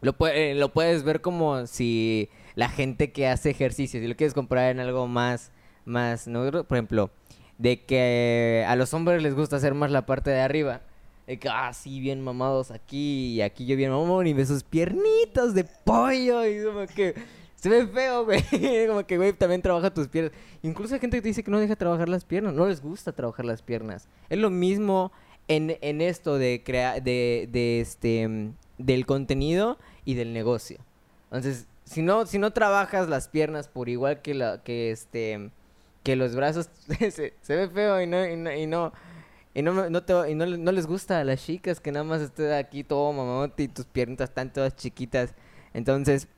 lo, eh, lo puedes ver como si la gente que hace ejercicio, si lo quieres comprar en algo más, más, ¿no? por ejemplo, de que a los hombres les gusta hacer más la parte de arriba. De que, ah, sí, bien mamados aquí y aquí yo bien mamón y ve sus piernitas de pollo y como que se ve feo, güey. como que, güey, también trabaja tus piernas. Incluso hay gente que te dice que no deja trabajar las piernas, no les gusta trabajar las piernas. Es lo mismo en, en esto de crear, de, de este, del contenido y del negocio. Entonces, si no, si no trabajas las piernas por igual que la, que este, que los brazos, se, se ve feo y no, y no, y no, y no, no te- y no, no les gusta a las chicas que nada más estés aquí todo mamote y tus piernitas están todas chiquitas. Entonces,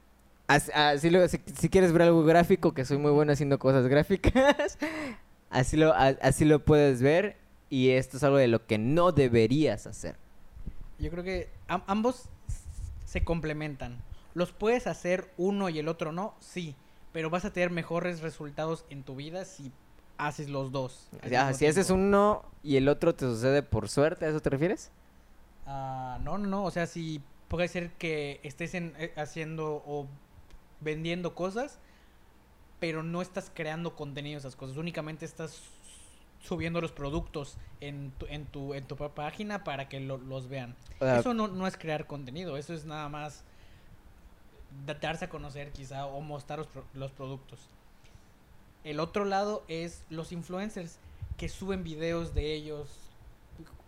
as- así lo, si, si quieres ver algo gráfico, que soy muy bueno haciendo cosas gráficas, así lo, así lo puedes ver y esto es algo de lo que no deberías hacer. Yo creo que am- ambos se complementan. Los puedes hacer uno y el otro no, sí, pero vas a tener mejores resultados en tu vida si haces los dos. si haces uno y el otro te sucede por suerte, ¿a eso te refieres? Ah, no, no, no, o sea, si puede ser que estés en- eh, haciendo o vendiendo cosas, pero no estás creando contenido de esas cosas, únicamente estás subiendo los productos en tu, en tu, en tu página para que lo- los vean. Eso no, no es crear contenido, eso es nada más darse a conocer quizá o mostrar los, pro- los productos. El otro lado es los influencers que suben videos de ellos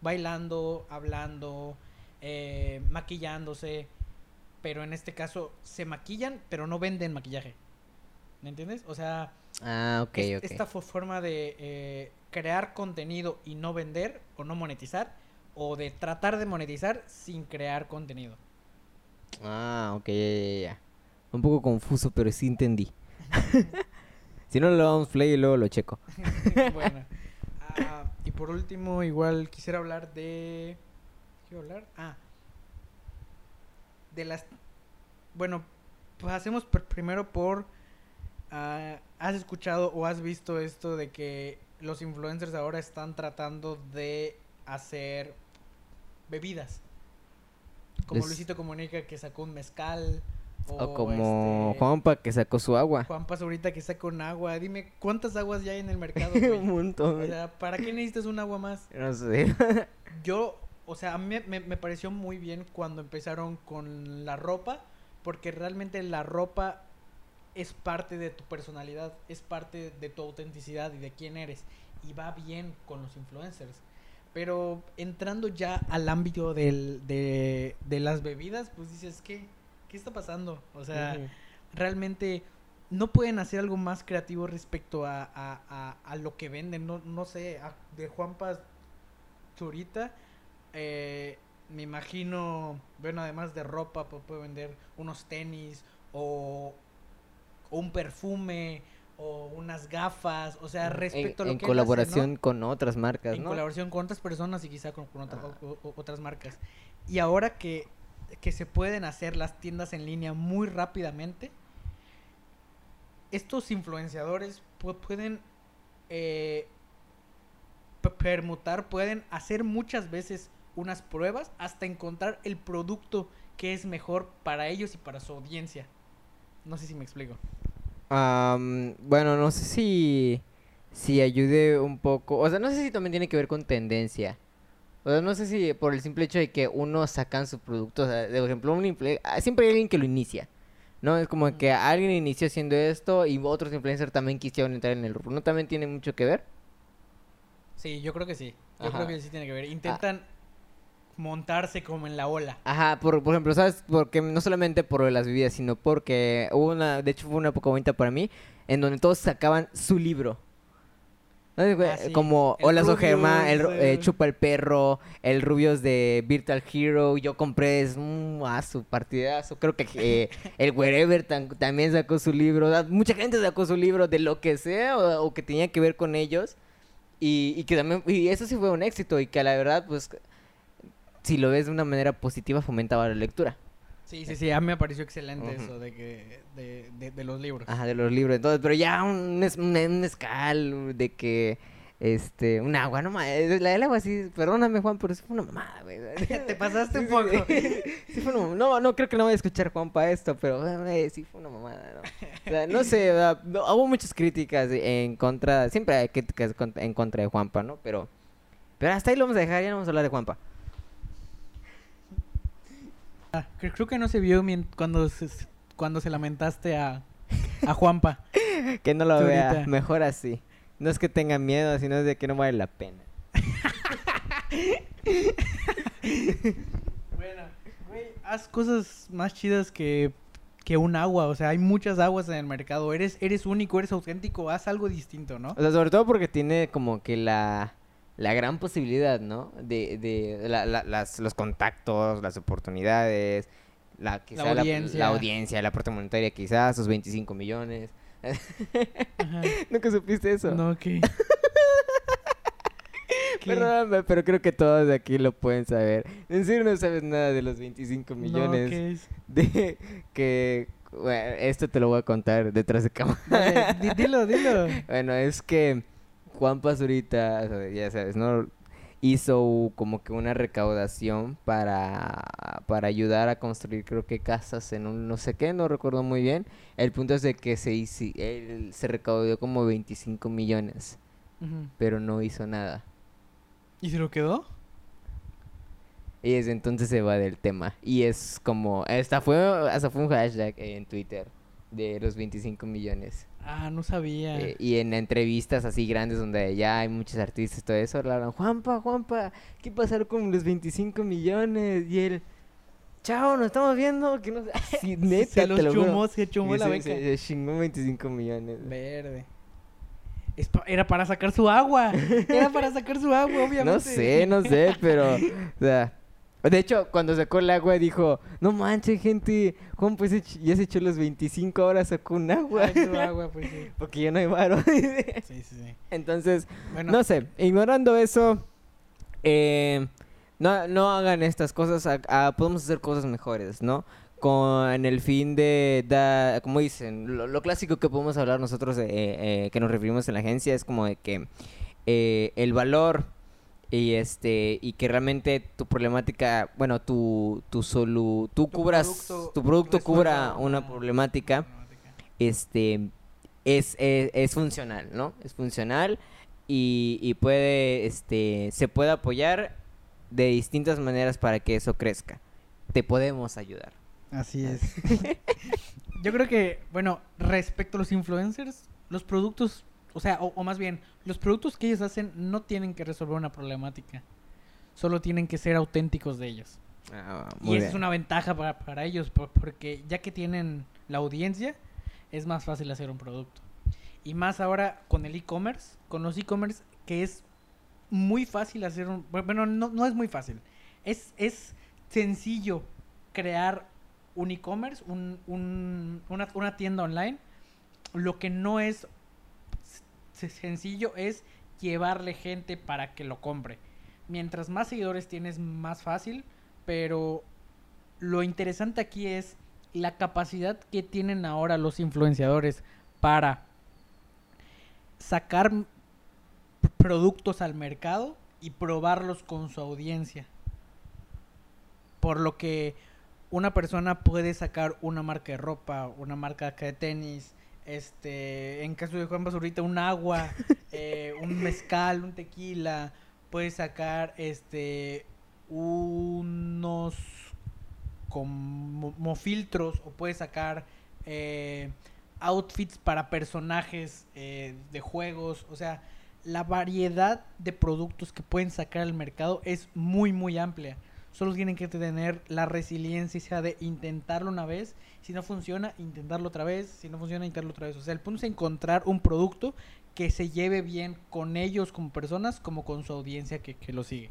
bailando, hablando, eh, maquillándose, pero en este caso se maquillan, pero no venden maquillaje. ¿Me entiendes? O sea, Ah, ok, es- ok. esta fo- forma de eh, crear contenido y no vender o no monetizar, o de tratar de monetizar sin crear contenido. Ah, ok, ya, ya, ya. Un poco confuso, pero sí entendí. si no, lo damos play y luego lo checo. bueno. ah, y por último, igual quisiera hablar de... ¿Qué iba a hablar? Ah. De las... Bueno, pues hacemos pr- primero por... ah, ¿Has escuchado o has visto esto de que los influencers ahora están tratando de hacer bebidas? Como Luisito Comunica que sacó un mezcal. O, O como este, Juanpa que sacó su agua. Juan Paz ahorita que saca un agua. Dime, ¿cuántas aguas ya hay en el mercado? Un montón. O sea, ¿para qué necesitas un agua más? No sé. Yo, o sea, a mí me, me pareció muy bien cuando empezaron con la ropa, porque realmente la ropa es parte de tu personalidad, es parte de tu autenticidad y de quién eres. Y va bien con los influencers. Pero entrando ya al ámbito del, de, de las bebidas, pues dices, ¿qué, ¿qué está pasando? O sea, realmente no pueden hacer algo más creativo respecto a, a- a- a lo que venden. No, no sé, a- de Juanpa Zurita, eh, me imagino, bueno, además de ropa, pues puede vender unos tenis o, o un perfume o unas gafas. O sea, respecto en, a lo en que él hace, ¿no? colaboración con otras marcas, en ¿no? colaboración con otras personas y quizá con, con otra- Ajá. o- o- otras marcas. Y ahora que, que se pueden hacer las tiendas en línea muy rápidamente, estos influenciadores pu- pueden eh, permutar, pueden hacer muchas veces unas pruebas hasta encontrar el producto que es mejor para ellos y para su audiencia. No sé si me explico. Bueno, no sé si, si ayude un poco. O sea, no sé si también tiene que ver con tendencia. O sea, no sé si por el simple hecho de que uno sacan su producto. O sea, de ejemplo, un ah, siempre hay alguien que lo inicia. ¿No? Es como que alguien inició haciendo esto y otros influencers también quisieron entrar en el rubro. ¿No también tiene mucho que ver? Sí, yo creo que sí. Yo Ajá. creo que sí tiene que ver. Intentan montarse como en la ola. Ajá, por, por ejemplo, ¿sabes? Porque no solamente por las bebidas, sino porque hubo una, de hecho fue una época bonita para mí, en donde todos sacaban su libro. Ah, sí, Como el Hola soy Germán, el, eh. Chupa el Perro, el Rubios de Virtual Hero, yo compré, es un ah, su partidazo. Creo que eh, el Wherever tan- también sacó su libro. o sea, Mucha gente sacó su libro de lo que sea o, o que tenía que ver con ellos. Y, y que también, y eso sí fue un éxito y que a la verdad, pues, si lo ves de una manera positiva, fomentaba la lectura. Sí, sí, sí, a mí me pareció excelente eso de que de, de, de los libros. Ajá, de los libros. Entonces, pero ya un, es- un, un escal de que, este, un agua, no mames, la del agua sí, perdóname Juan, pero sí fue una mamada, güey. Te pasaste un poco. Sí fue una no, no creo que no vaya a escuchar Juan para esto, pero eh, sí fue una mamada, ¿no? O sea, no sé, no- hubo muchas críticas en contra, siempre hay críticas en contra de Juanpa, ¿no? Pero, pero hasta ahí lo vamos a dejar, ya no vamos a hablar de Juanpa. Creo, que no se vio cuando se, cuando se lamentaste a, a Juanpa. Que no lo Tú vea, ahorita. mejor así. No es que tenga miedo, sino es de que no vale la pena. Bueno, güey, haz cosas más chidas que, que un agua. O sea, hay muchas aguas en el mercado. Eres, eres único, eres auténtico, haz algo distinto, ¿no? O sea, sobre todo porque tiene como que la, la gran posibilidad, ¿no? De, de la- la- las, los contactos, las oportunidades, la, quizá la, audiencia. la audiencia, la parte monetaria, quizás, sus 25 millones. Ajá. ¿Nunca supiste eso? No, ¿qué? ¿Qué? Perdóname, pero creo que todos de aquí lo pueden saber. En serio no sabes nada de los 25 No, millones. ¿qué es? De que... bueno, esto te lo voy a contar detrás de cámara. Dilo, dilo. Bueno, es que Juan Pazurita, ya sabes, ¿no? Hizo como que una recaudación para, para ayudar a construir, creo que casas en un no sé qué, no recuerdo muy bien. El punto es de que se, hizo, él se recaudó como 25 millones, pero no hizo nada. ¿Y se lo quedó? Y desde entonces se va del tema. Y es como, hasta fue, hasta fue un hashtag en Twitter de los 25 millones. Ah, no sabía. Eh, y en entrevistas así grandes donde ya hay muchos artistas y todo eso, hablaron, Juanpa, Juanpa, ¿qué pasaron con los 25 millones? Y él, chao, nos estamos viendo, que no neta, se te los lo juro. chumó, se chumó la beca. Se, se chingó 25 millones. Verde. Pa- era para sacar su agua. Era para sacar su agua, obviamente. No sé, no sé, pero, o sea, de hecho, cuando sacó el agua dijo, no manches, gente, Juan pues ya se echó los 25, ahora sacó un agua. Ay, agua, pues sí. Porque ya no hay varo. Sí, sí, sí. Entonces, Bueno, No sé, ignorando eso, eh, no, no hagan estas cosas, a- a- podemos hacer cosas mejores, ¿no? Con el fin de dar, como dicen, lo, lo clásico que podemos hablar nosotros, eh, eh, que nos referimos en la agencia, es como de que eh, el valor y este y que realmente tu problemática, bueno, tu, tu solu, tú Tu cubras, producto tu producto cubra una problemática este es, es, es funcional, ¿no? Es funcional y, y puede, este, se puede apoyar de distintas maneras para que eso crezca. Te podemos ayudar. Así es. Yo creo que, bueno, respecto a los influencers, los productos, o sea, o, o más bien, los productos que ellos hacen no tienen que resolver una problemática. Solo tienen que ser auténticos de ellos. Ah, Y es una ventaja para, para ellos, por- porque ya que tienen la audiencia, es más fácil hacer un producto. Y más ahora con el e-commerce, con los e-commerce, que es muy fácil hacer un... Bueno, no, no es muy fácil. Es, es sencillo crear un e-commerce, un, un- una, una tienda online. Lo que no es sencillo es llevarle gente para que lo compre. Mientras más seguidores tienes, más fácil, pero lo interesante aquí es la capacidad que tienen ahora los influenciadores para sacar productos al mercado y probarlos con su audiencia. Por lo que una persona puede sacar una marca de ropa, una marca de tenis, este, en caso de Juan Basurita, un agua, eh, un mezcal, un tequila, puede sacar este unos como filtros o puede sacar eh, outfits para personajes eh, de juegos, o sea, la variedad de productos que pueden sacar al mercado es muy muy amplia. Solo tienen que tener la resiliencia de intentarlo una vez, si no funciona, intentarlo otra vez, si no funciona, intentarlo otra vez. O sea, el punto es encontrar un producto que se lleve bien con ellos como personas, como con su audiencia que, que lo sigue.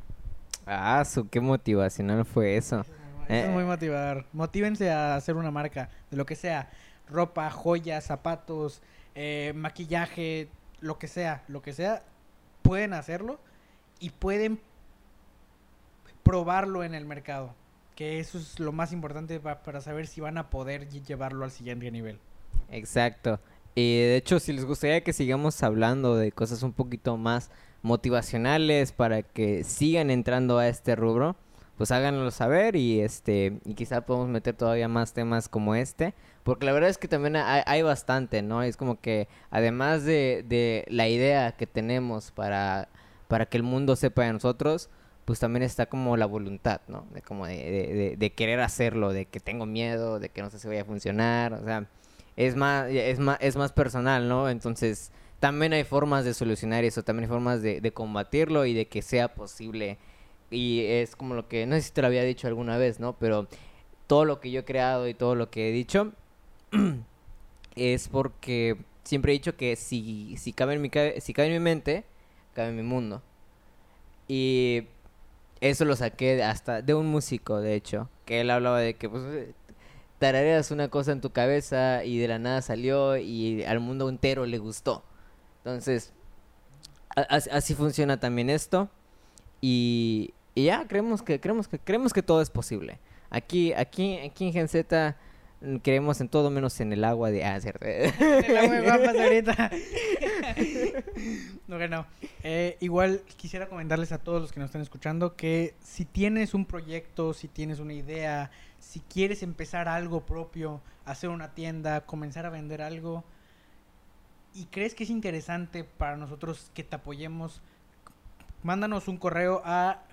Ah, su, qué motivacional fue eso. Eso Eh. es muy motivador. Motívense a hacer una marca de lo que sea. Ropa, joyas, zapatos, eh, maquillaje, lo que sea, lo que sea. Pueden hacerlo y pueden probarlo en el mercado. Que eso es lo más importante pa- para saber si van a poder lle- llevarlo al siguiente nivel. Exacto. Y de hecho, si les gustaría que sigamos hablando de cosas un poquito más motivacionales para que sigan entrando a este rubro, pues háganlo saber y este y quizá podemos meter todavía más temas como este, porque la verdad es que también hay, hay bastante, ¿no? Es como que además de, de la idea que tenemos para, para que el mundo sepa de nosotros, pues también está como la voluntad, ¿no? De como de, de- de- querer hacerlo, de que tengo miedo, de que no sé si vaya a funcionar, o sea, es más, es más, es más personal, ¿no? Entonces, también hay formas de solucionar eso, también hay formas de, de combatirlo y de que sea posible. Y es como lo que, no sé si te lo había dicho alguna vez, ¿no? Pero todo lo que yo he creado y todo lo que he dicho es porque siempre he dicho que si, si, cabe en mi, si cabe en mi mente, cabe en mi mundo. Y eso lo saqué hasta de un músico, de hecho, que él hablaba de que pues tarareas una cosa en tu cabeza y de la nada salió y al mundo entero le gustó. Entonces, así funciona también esto y, y ya creemos que creemos que creemos que todo es posible. Aquí aquí aquí en Gen Z creemos en todo menos en el agua de ah, cierto. El agua de guapas ahorita. no, que no. Eh, igual quisiera comentarles a todos los que nos están escuchando que si tienes un proyecto, si tienes una idea, si quieres empezar algo propio, hacer una tienda, comenzar a vender algo y crees que es interesante para nosotros que te apoyemos, mándanos un correo a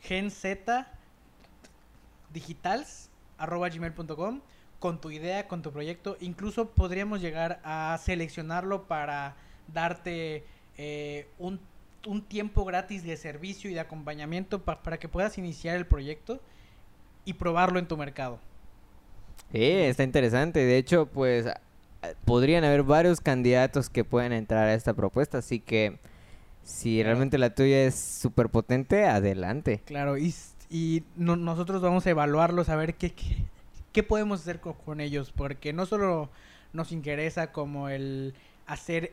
genzdigitals@gmail.com con tu idea, con tu proyecto. Incluso podríamos llegar a seleccionarlo para darte eh, un, un tiempo gratis de servicio y de acompañamiento pa- para que puedas iniciar el proyecto y probarlo en tu mercado. Sí, está interesante. De hecho, pues a- a- podrían haber varios candidatos que pueden entrar a esta propuesta, así que si realmente la tuya es súper potente, adelante. Claro, y, y no- nosotros vamos a evaluarlos, a ver qué, qué, qué podemos hacer co- con, ellos, porque no solo nos interesa como el hacer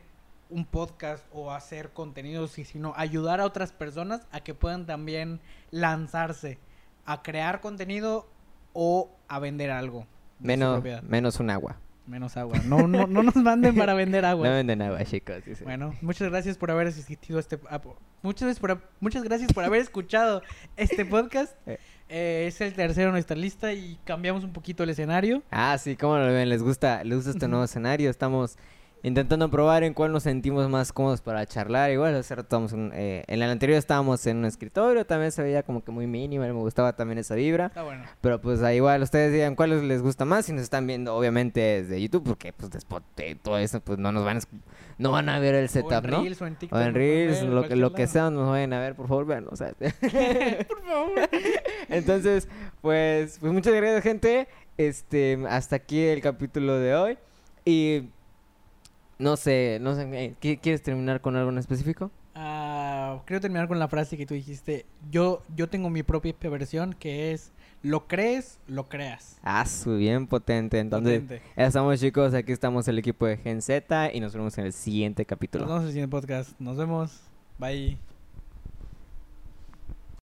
un podcast o hacer contenidos, si- sino ayudar a otras personas a que puedan también lanzarse a crear contenido o a vender algo. Menos, menos un agua. Menos agua. No, no, no nos manden para vender agua. No venden agua, chicos. Bueno, muchas gracias por haber asistido a este... a- muchas, gracias por, muchas gracias por haber escuchado este podcast. Eh. Eh, es el tercero en nuestra lista y cambiamos un poquito el escenario. Ah, sí, ¿cómo lo ven? ¿Les gusta, les gusta este nuevo escenario? Estamos intentando probar en cuál nos sentimos más cómodos para charlar. Igual, hace rato en, eh, en el anterior estábamos en un escritorio, también se veía como que muy mínimo, me gustaba también esa vibra. Está bueno. Pero pues ahí igual ustedes digan cuáles les gusta más si nos están viendo obviamente desde YouTube, porque pues después de todo eso pues no nos van a, no van a ver el O setup, en ¿no? Reels o en TikTok. O en Reels, ver, lo que, lo que sea, nos vayan a ver, por favor, vean, o sea. Por favor. Entonces, pues, pues muchas gracias, gente. Este, hasta aquí el capítulo de hoy. Y no sé, no sé, eh, ¿qui- ¿quieres terminar con algo en específico? Ah, quiero terminar con la frase que tú dijiste. Yo, yo tengo mi propia versión que es lo crees, lo creas. Ah, su bien potente. Entonces, Potente. ya estamos chicos, aquí estamos el equipo de Gen Z y nos vemos en el siguiente capítulo. Nos vemos en el siguiente podcast. Nos vemos. Bye.